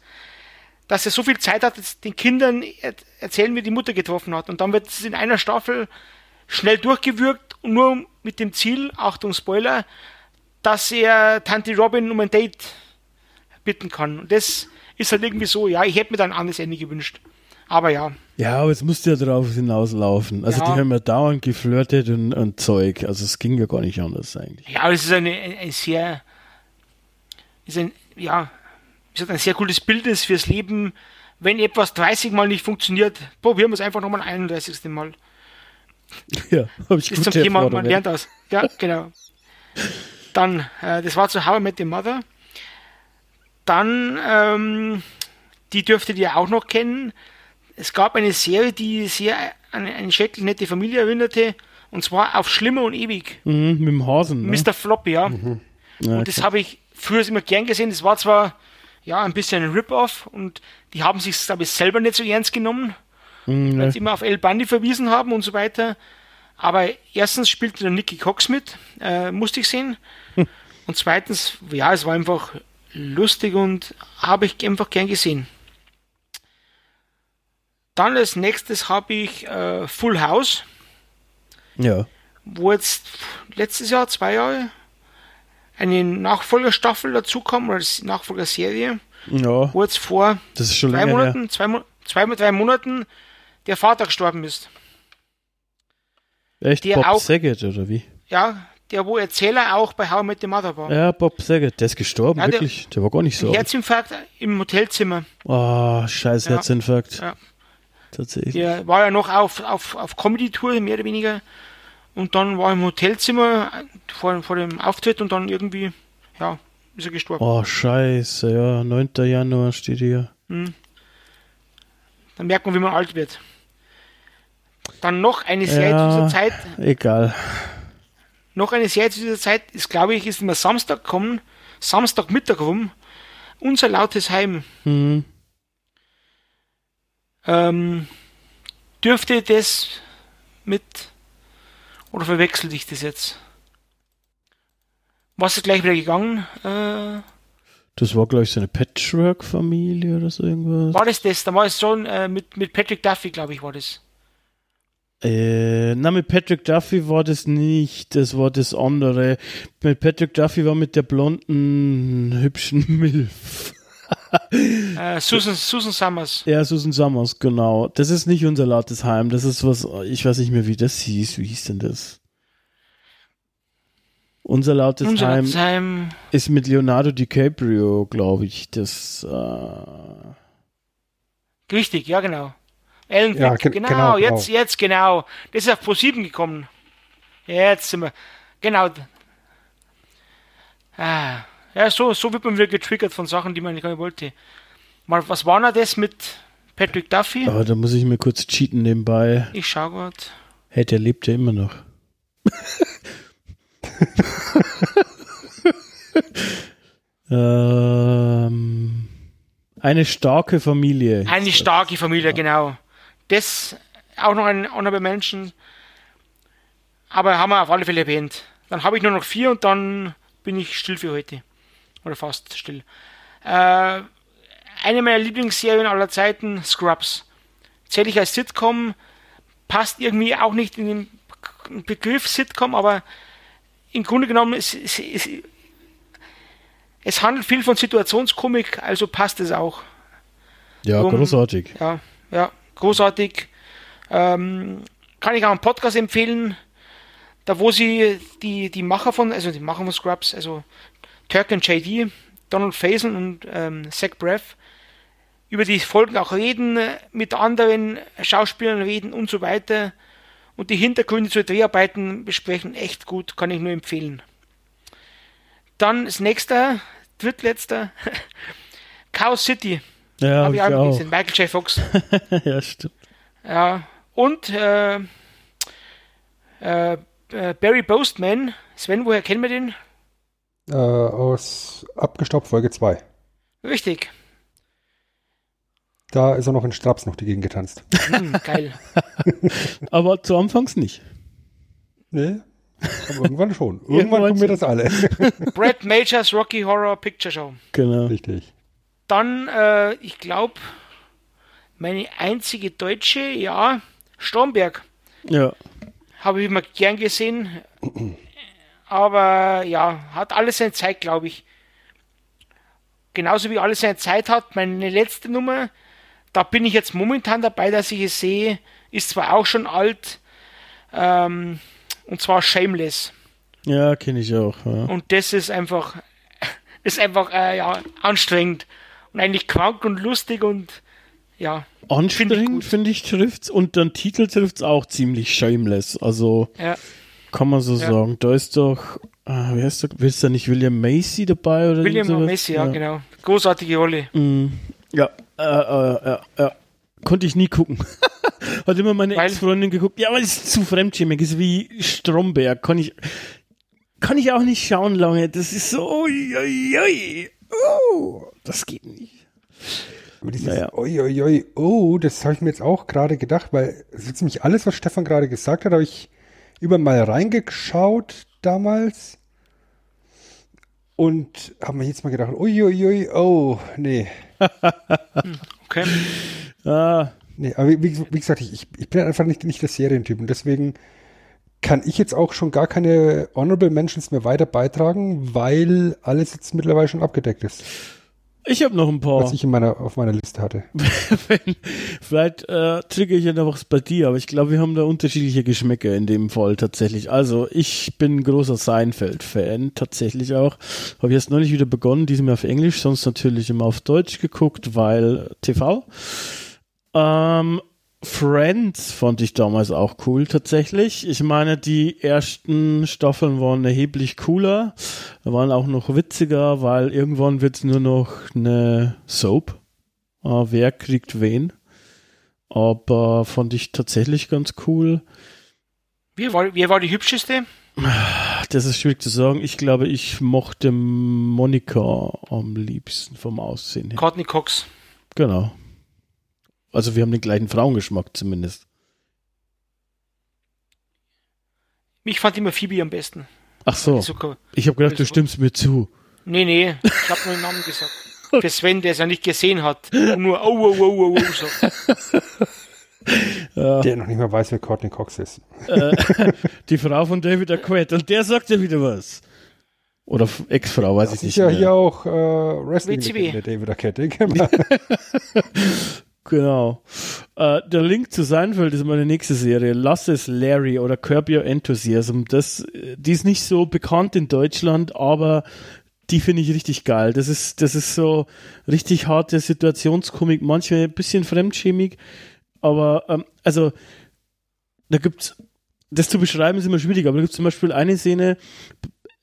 dass er so viel Zeit hat, den Kindern er erzählen, wie die Mutter getroffen hat. Und dann wird es in einer Staffel schnell durchgewürgt und nur mit dem Ziel, Achtung Spoiler, dass er Tante Robin um ein Date bitten kann. Und das ist halt irgendwie so, ja, ich hätte mir dann ein anderes Ende gewünscht. Aber ja, Ja, aber es musste ja darauf hinauslaufen. Also Ja. die haben ja dauernd geflirtet und, und Zeug. Also es ging ja gar nicht anders eigentlich. ja, aber es ist eine, ein, ein sehr, ist ein, ja, gesagt, ein sehr cooles Bildnis fürs Leben. Wenn etwas 30 Mal nicht funktioniert, probieren wir es einfach nochmal ein 31. Mal. Ja, habe ich ist zum Thema, man lernt aus. Ja, genau. Dann, äh, das war zu How I Met Your Mother. Dann, ähm, die dürftet ihr auch noch kennen. Es gab eine Serie, die sehr an eine schrecklich nette Familie erinnerte, und zwar auf Schlimmer und Ewig. Mhm, mit dem Hasen. Ne? Mr. Floppy, ja. Ja, Und das habe ich früher immer gern gesehen. Das war zwar ja ein bisschen ein Rip-Off und die haben sich, glaube ich, selber nicht so ernst genommen, Mhm, weil ne. sie immer auf El Bundy verwiesen haben und so weiter. Aber erstens spielte der Nicky Cox mit, äh, musste ich sehen. Und zweitens, ja, es war einfach lustig und habe ich einfach gern gesehen. Dann als nächstes habe ich äh, Full House, Ja. wo jetzt letztes Jahr, zwei Jahre, eine Nachfolgerstaffel dazu kam, oder Nachfolgerserie, Ja, wo jetzt vor das ist schon drei her. Monaten, zwei, zwei, drei Monaten der Vater gestorben ist. Echt der Bob auch- Saget oder wie? Ja, der wo Erzähler auch bei How Met Your Mother war. Ja, Bob Saget, der ist gestorben, Ja, der- wirklich. Der war gar nicht so. alt. Herzinfarkt im Hotelzimmer. Oh, scheiß Ja. Herzinfarkt. Ja. Tatsächlich. Der war ja noch auf, auf, auf Comedy-Tour, mehr oder weniger. Und dann war er im Hotelzimmer vor, vor dem Auftritt und dann irgendwie, ja, ist er gestorben. Oh, scheiße, ja. 9. Januar steht hier. Dann merkt man, wie man alt wird. Dann noch eine Serie Ja. zu dieser Zeit, Egal. Noch eine Serie zu dieser Zeit, ist glaube ich, ist immer Samstag gekommen, Samstagmittag rum, unser lautes Heim. Hm. Ähm, dürfte das mit, oder verwechselt ich das jetzt? Was ist gleich wieder gegangen? Äh, Das war, glaube ich, so eine Patchwork-Familie oder so irgendwas. war das das? Da war es schon äh, mit, mit Patrick Duffy, glaube ich, war das. Äh, na, mit Patrick Duffy war das nicht. Das war das andere. Mit Patrick Duffy war mit der blonden, hübschen Milf. Äh, Susan, Susan Summers. Ja, Susan Summers, genau. Das ist nicht unser lautes Heim. Das ist was, ich weiß nicht mehr, wie das hieß. Wie hieß denn das? Unser lautes Unser Heim lautes Heim. ist mit Leonardo DiCaprio, glaube ich. Das, äh, Richtig, ja, genau. Alan Ja, ge- genau, genau, jetzt, genau. jetzt, genau. Das ist auf Pro 7 gekommen. Jetzt sind wir. Genau. Ah, ja, so, so wird man wieder getriggert von Sachen, die man nicht wollte. Mal, was war denn das mit Patrick Duffy? aber da muss ich mir kurz cheaten nebenbei. Ich schau grad. Hey, der lebt ja immer noch. ähm, eine starke Familie. Eine starke Familie, genau. Das auch noch ein Honorable Menschen. Aber haben wir auf alle Fälle erwähnt. Dann habe ich nur noch vier und dann bin ich still für heute. Oder fast still. Äh, eine meiner Lieblingsserien aller Zeiten, Scrubs. Zähle ich als Sitcom, passt irgendwie auch nicht in den Begriff Sitcom, aber im Grunde genommen ist, ist, ist, es handelt viel von Situationskomik, also passt es auch. Ja, um- großartig. Ja, ja, großartig. Ähm, kann ich auch einen Podcast empfehlen, da wo sie die, die Macher von, also die Macher von Scrubs, also Turk und JD, Donald Faison und ähm, Zach Braff, über die Folgen auch reden, mit anderen Schauspielern reden und so weiter und die Hintergründe zu Dreharbeiten besprechen, echt gut, kann ich nur empfehlen. Dann das nächste, drittletzter, Chaos City, Ja, habe hab ich ich auch gesehen, Michael J. Fox. ja, stimmt. Ja, und äh, äh, äh, Barry Postman, Sven, woher kennen wir den? Äh, aus Abgestaubt Folge 2. Richtig. Da ist er noch in Straps noch die Gegend getanzt. Hm, geil. Aber zu Anfangs nicht. Nee, aber irgendwann schon. Irgendwann Irgendwann tun wir das alle. Brad Majors Rocky Horror Picture Show. Genau. Richtig. Dann, äh, ich glaube, meine einzige deutsche, ja, Stromberg. Ja. Habe ich immer gern gesehen. Aber ja, hat alles seine Zeit, glaube ich. Genauso wie alles seine Zeit hat. Meine letzte Nummer, da bin ich jetzt momentan dabei, dass ich es sehe, ist zwar auch schon alt, ähm, und zwar Shameless. Ja, kenne ich auch. Ja. Und das ist einfach, ist einfach äh, ja, anstrengend eigentlich krank und lustig und ja, Anstrengend, finde ich, trifft's. Und dann Titel trifft's auch ziemlich shameless. Also, ja. kann man so Ja. sagen. Da ist doch, ah, wie heißt der, ist da nicht William Macy dabei oder William sowas? Messi, ja, genau. Großartige Rolle. Mm, ja, äh, äh, ja, ja. Konnte ich nie gucken. Hat immer meine Weil- Ex-Freundin geguckt. Ja, aber es ist zu fremdschämig. Ist wie Stromberg. Kann ich, kann ich auch nicht schauen lange. Das ist so, ui, ui, ui. Oh, das geht nicht. Aber dieses Naja. oi, oi, oi, oh, das habe ich mir jetzt auch gerade gedacht, weil so ziemlich alles, was Stefan gerade gesagt hat, habe ich über mal reingeschaut damals und habe mir jetzt mal gedacht, uiuiui, oh, nee. Okay. Ah, Nee, aber wie, wie, wie gesagt, ich, ich bin einfach nicht, nicht der Serientyp und deswegen kann ich jetzt auch schon gar keine Honorable Mentions mehr weiter beitragen, weil alles jetzt mittlerweile schon abgedeckt ist, ich habe noch ein paar. was ich in meiner, auf meiner Liste hatte. Wenn, vielleicht äh, trigger ich ja noch was bei dir, aber ich glaube, wir haben da unterschiedliche Geschmäcker in dem Fall tatsächlich. Also, ich bin ein großer Seinfeld-Fan, tatsächlich auch. Habe jetzt neulich wieder begonnen, diesmal auf Englisch, sonst natürlich immer auf Deutsch geguckt, weil TV. Ähm, Friends fand ich damals auch cool tatsächlich. Ich meine, die ersten Staffeln waren erheblich cooler, waren auch noch witziger, weil irgendwann wird es nur noch eine Soap. Äh, wer kriegt wen? Aber fand ich tatsächlich ganz cool. Wer war, wer war die hübscheste? Das ist schwierig zu sagen. Ich glaube, ich mochte Monika am liebsten vom Aussehen her. Courtney Cox. Genau. Also wir haben den gleichen Frauengeschmack zumindest. Ich fand immer Phoebe am besten. Ach so. So, Ich habe gedacht, du stimmst mir zu. nee, nee, ich habe nur den Namen gesagt. Für Sven, der es ja nicht gesehen hat. Und nur oh, oh, oh, oh, oh sagt. Der noch nicht mal weiß, wer Courtney Cox ist. Die Frau von David Arquette. Und der sagt ja wieder was. Oder Ex-Frau, weiß Das ich ist nicht ja mehr. hier auch äh, wrestling WCW. der David Arquette. Genau. Äh, der Link zu Seinfeld ist meine nächste Serie. Lass es Larry oder Curb Your Enthusiasm. Das, äh, die ist nicht so bekannt in Deutschland, aber die finde ich richtig geil. Das ist, das ist so richtig harte Situationskomik, manchmal ein bisschen fremdschämig, aber ähm, also da gibt's das zu beschreiben ist immer schwierig, aber da gibt's zum Beispiel eine Szene,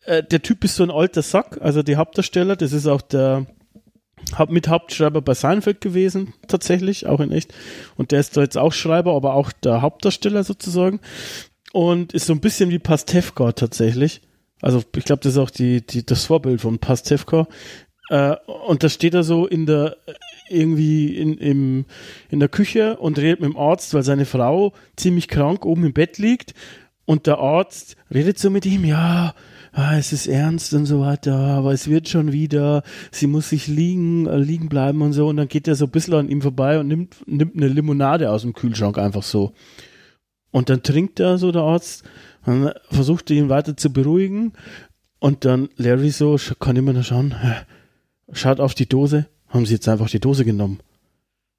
äh, der Typ ist so ein alter Sack, also die Hauptdarsteller, das ist auch der hab mit Hauptschreiber bei Seinfeld gewesen, tatsächlich, auch in echt. Und der ist da jetzt auch Schreiber, aber auch der Hauptdarsteller sozusagen. Und ist so ein bisschen wie Pastewka tatsächlich. Also ich glaube, das ist auch die, die, das Vorbild von Pastewka. Äh, und da steht er so in der irgendwie in, im, in der Küche und redet mit dem Arzt, weil seine Frau ziemlich krank oben im Bett liegt. Und der Arzt redet so mit ihm, ja, ah, es ist ernst und so weiter, aber es wird schon wieder, sie muss sich liegen, äh, liegen bleiben und so. Und dann geht er so ein bisschen an ihm vorbei und nimmt, nimmt eine Limonade aus dem Kühlschrank einfach so. Und dann trinkt er so der Arzt versucht ihn weiter zu beruhigen. Und dann Larry so, kann immer noch schauen, schaut auf die Dose, haben sie jetzt einfach die Dose genommen.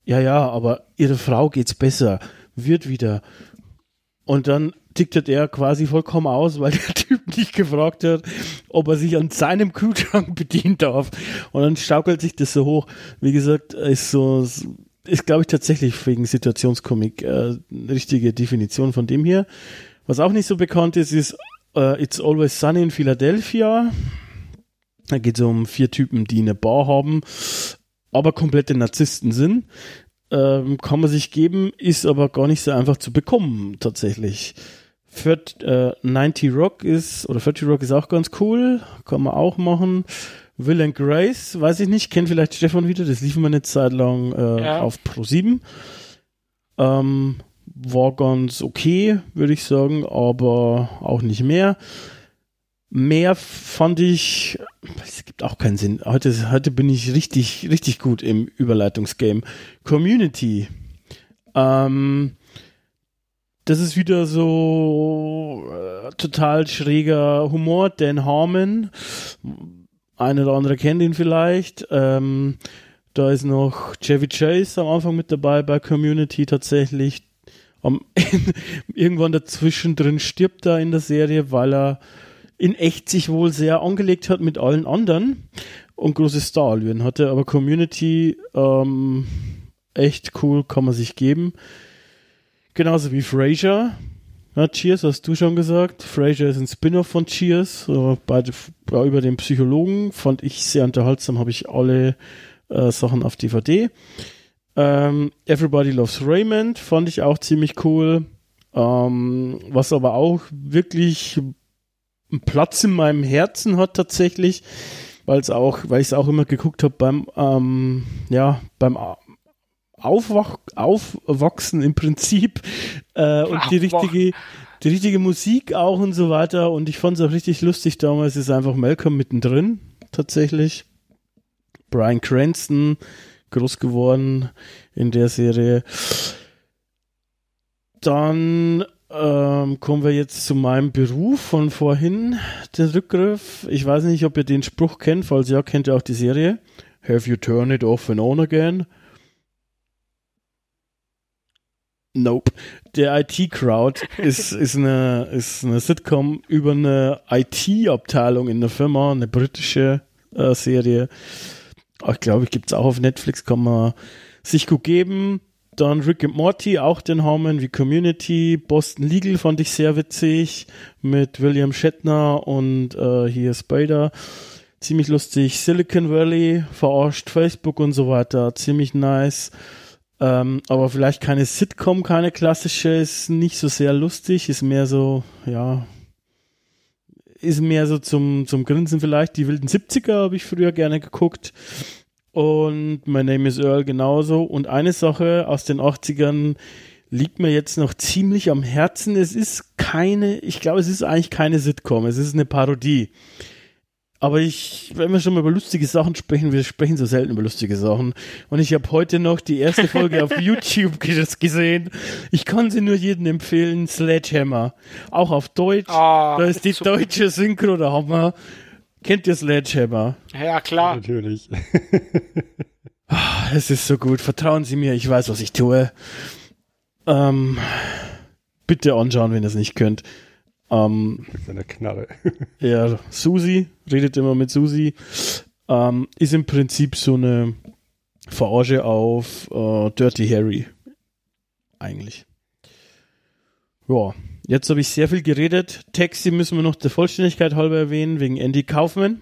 Ja, ja, aber ihre Frau geht's besser, wird wieder. Und dann ticktet er quasi vollkommen aus, weil der Typ nicht gefragt hat, ob er sich an seinem Kühlschrank bedienen darf. Und dann schaukelt sich das so hoch. Wie gesagt, ist so, ist glaube ich tatsächlich wegen Situationskomik äh, eine richtige Definition von dem hier. Was auch nicht so bekannt ist, ist äh, It's Always Sunny in Philadelphia. Da geht es um vier Typen, die eine Bar haben, aber komplette Narzissten sind. Ähm, kann man sich geben, ist aber gar nicht so einfach zu bekommen, tatsächlich. 40, äh, 90 Rock ist, oder 30 Rock ist auch ganz cool, kann man auch machen. Will and Grace, weiß ich nicht, kennt vielleicht Stefan wieder, das liefen wir eine Zeit lang äh, Ja. auf Pro 7. Ähm, war ganz okay, würde ich sagen, aber auch nicht mehr. Mehr fand ich, es gibt auch keinen Sinn. Heute, heute bin ich richtig, richtig gut im Überleitungsgame. Community. Ähm, das ist wieder so äh, total schräger Humor. Dan Harmon, ein oder andere kennt ihn vielleicht. Ähm, da ist noch Chevy Chase am Anfang mit dabei bei Community tatsächlich. Am, irgendwann dazwischen drin stirbt er in der Serie, weil er in echt sich wohl sehr angelegt hat mit allen anderen und große Starallüren hatte. Aber Community ähm, echt cool, kann man sich geben. Genauso wie Frasier. Ja, Cheers hast du schon gesagt. Frasier ist ein Spin-off von Cheers. Beide, über den Psychologen fand ich sehr unterhaltsam, habe ich alle äh, Sachen auf DVD. Ähm, Everybody Loves Raymond fand ich auch ziemlich cool. Ähm, was aber auch wirklich einen Platz in meinem Herzen hat tatsächlich, weil es auch, weil ich es auch immer geguckt habe beim, ähm, ja, beim Aufwach, Aufwachsen im Prinzip äh, und die richtige, die richtige Musik auch und so weiter. Und ich fand es auch richtig lustig damals, ist einfach Malcolm mittendrin, tatsächlich. Brian Cranston, groß geworden in der Serie. Dann ähm, kommen wir jetzt zu meinem Beruf von vorhin, den Rückgriff. Ich weiß nicht, ob ihr den Spruch kennt, falls ja, kennt ihr auch die Serie. Have you turned it off and on again? Nope. Der IT-Crowd ist, ist, eine, ist eine Sitcom über eine IT-Abteilung in der Firma, eine britische äh, Serie. Ich glaube, ich gibt es auch auf Netflix, kann man sich gut geben. Dann Rick and Morty, auch den Harmon wie Community. Boston Legal fand ich sehr witzig mit William Shatner und äh, hier Spider. Ziemlich lustig. Silicon Valley, verarscht Facebook und so weiter. Ziemlich nice. Ähm, aber vielleicht keine Sitcom, keine klassische, ist nicht so sehr lustig, ist mehr so, ja, ist mehr so zum, zum Grinsen vielleicht. Die wilden 70er habe ich früher gerne geguckt. Und My Name is Earl genauso. Und eine Sache aus den 80ern liegt mir jetzt noch ziemlich am Herzen. Es ist keine, ich glaube, es ist eigentlich keine Sitcom. Es ist eine Parodie. Aber ich, wenn wir schon mal über lustige Sachen sprechen, wir sprechen so selten über lustige Sachen. Und ich habe heute noch die erste Folge auf YouTube gesehen. Ich kann sie nur jedem empfehlen, Sledgehammer. Auch auf Deutsch. Ah, da ist die super. deutsche Synchro der Hammer. Kennt ihr Sledgehammer? Ja, klar. Natürlich. Es ist so gut. Vertrauen Sie mir, ich weiß, was ich tue. Ähm, bitte anschauen, wenn ihr es nicht könnt. Ähm, Mit seiner Knarre. Ja, Susi, redet immer mit Susi, ähm, ist im Prinzip so eine Verarsche auf äh, Dirty Harry. Eigentlich. Ja, jetzt habe ich sehr viel geredet. Taxi müssen wir noch der Vollständigkeit halber erwähnen, wegen Andy Kaufman.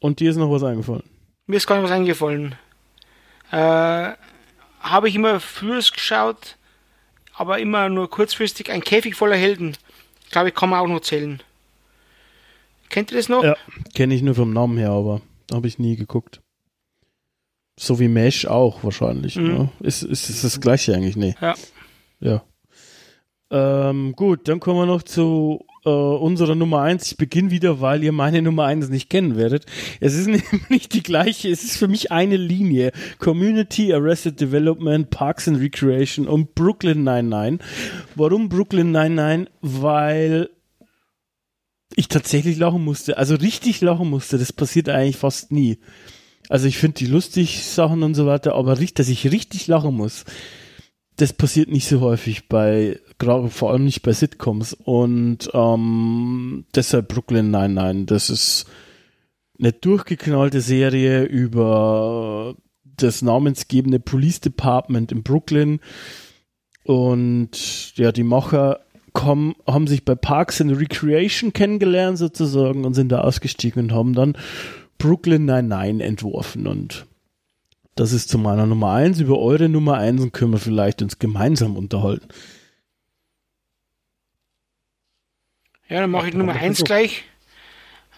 Und dir ist noch was eingefallen. Mir ist gar nicht was eingefallen. Äh, habe ich immer früher geschaut, aber immer nur kurzfristig. Ein Käfig voller Helden. Glaube ich, kann man auch noch zählen. Kennt ihr das noch? Ja, kenne ich nur vom Namen her, aber habe ich nie geguckt. So wie Mesh auch wahrscheinlich. Mhm. Ne? Ist, ist, ist das gleiche eigentlich? Nee. Ja. Ja. Ähm, gut, dann kommen wir noch zu äh, unserer Nummer eins. Ich beginne wieder, weil ihr meine Nummer eins nicht kennen werdet. Es ist nämlich die gleiche, es ist für mich eine Linie. Community, Arrested Development, Parks and Recreation und Brooklyn 99. Warum Brooklyn 99? Weil ich tatsächlich lachen musste. Also richtig lachen musste. Das passiert eigentlich fast nie. Also ich finde die lustig Sachen und so weiter, aber richtig, dass ich richtig lachen muss, das passiert nicht so häufig bei, gerade vor allem nicht bei Sitcoms. Und ähm, deshalb Brooklyn nein, nein, das ist eine durchgeknallte Serie über das namensgebende Police Department in Brooklyn. Und ja, die Macher kommen, haben sich bei Parks and Recreation kennengelernt sozusagen und sind da ausgestiegen und haben dann Brooklyn 99 entworfen und das ist zu meiner Nummer eins. Über eure Nummer eins können wir vielleicht uns gemeinsam unterhalten. Ja, dann mache ich Nummer dann 1 versuch. gleich.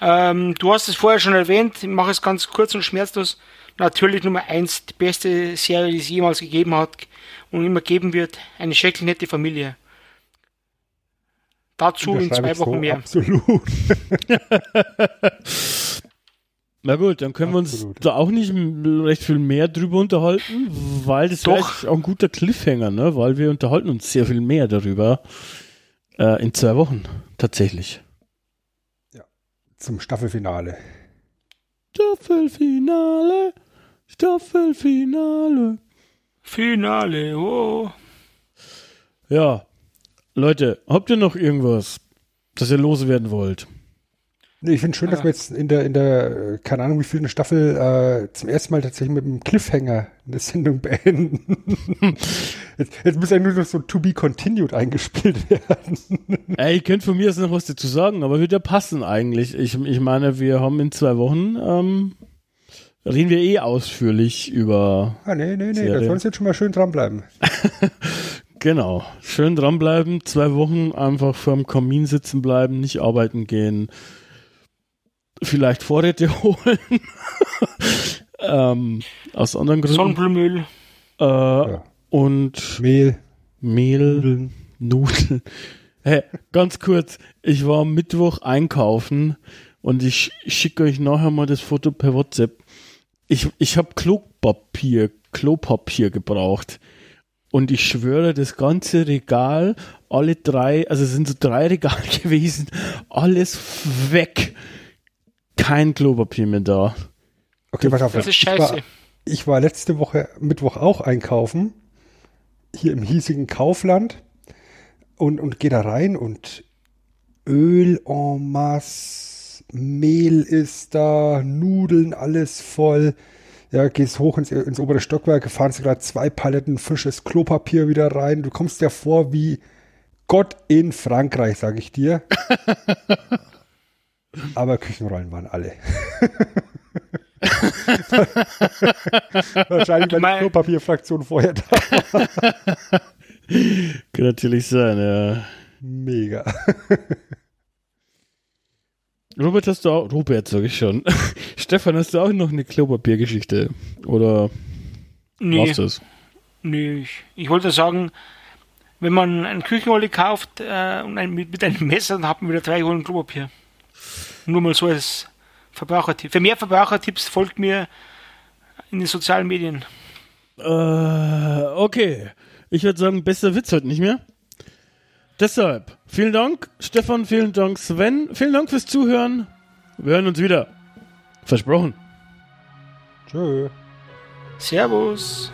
Ähm, du hast es vorher schon erwähnt, ich mache es ganz kurz und schmerzlos. Natürlich Nummer 1, die beste Serie, die es jemals gegeben hat und immer geben wird. Eine schrecklich nette Familie. Dazu in zwei Wochen so mehr. Absolut. Na gut, dann können wir uns Absolut. da auch nicht recht viel mehr drüber unterhalten, weil das Doch. eigentlich auch ein guter Cliffhanger, ne? Weil wir unterhalten uns sehr viel mehr darüber äh, in zwei Wochen tatsächlich. Zum Staffelfinale. Staffelfinale, Staffelfinale. Finale, oh. Ja, Leute, habt ihr noch irgendwas, das ihr loswerden wollt? Nee, ich finde schön, dass Ja. wir jetzt in der, in der, keine Ahnung, wie viel eine Staffel äh, zum ersten Mal tatsächlich mit einem Cliffhanger eine Sendung beenden. jetzt, jetzt muss ja nur noch so To Be Continued eingespielt werden. Ey, ihr könnt von mir jetzt noch was dazu sagen, aber wird ja passen eigentlich. Ich, ich meine, wir haben in zwei Wochen, ähm, reden wir eh ausführlich über, ah, nee, nee, nee, Serie. da sollen sie jetzt schon mal schön dranbleiben. genau, schön dranbleiben, zwei Wochen einfach vorm Kamin sitzen bleiben, nicht arbeiten gehen, vielleicht Vorräte holen, ähm, aus anderen Gründen, Sonnenblumenöl. äh, und Mehl, Mehl, Nudeln. Nudeln. Hey, ganz kurz, ich war am Mittwoch einkaufen und ich schicke euch nachher mal das Foto per WhatsApp. Ich, ich habe Klopapier, Klopapier gebraucht. Und ich schwöre, das ganze Regal, alle drei, also es sind so drei Regale gewesen, alles weg. Kein Klopapier mehr da. Okay, pass auf. Das ist ich war, scheiße. ich war letzte Woche Mittwoch auch einkaufen. Hier im hiesigen Kaufland. Und, und gehe da rein und Öl en masse, Mehl ist da, Nudeln, alles voll. Ja, gehst hoch ins, ins obere Stockwerk, fahren sie gerade zwei Paletten frisches Klopapier wieder rein. Du kommst dir vor wie Gott in Frankreich, sag ich dir. Aber Küchenrollen waren alle. Wahrscheinlich, weil die Klopapierfraktion vorher da war. Kann natürlich sein, ja. Mega. Robert, hast du auch, Robert, sag ich schon. Stefan, hast du auch noch eine Klopapiergeschichte? Oder Nee, war's das? nee ich, ich wollte sagen, wenn man eine Küchenrolle kauft äh, und ein, mit, mit einem Messer, dann hat man wieder drei Rollen Klopapier. Nur mal so als Verbrauchertipp. Für mehr Verbrauchertipps folgt mir in den sozialen Medien. Äh, okay. Ich würde sagen, besser wird's heute nicht mehr. Deshalb, vielen Dank, Stefan, vielen Dank, Sven, vielen Dank fürs Zuhören. Wir hören uns wieder. Versprochen. Tschö. Servus.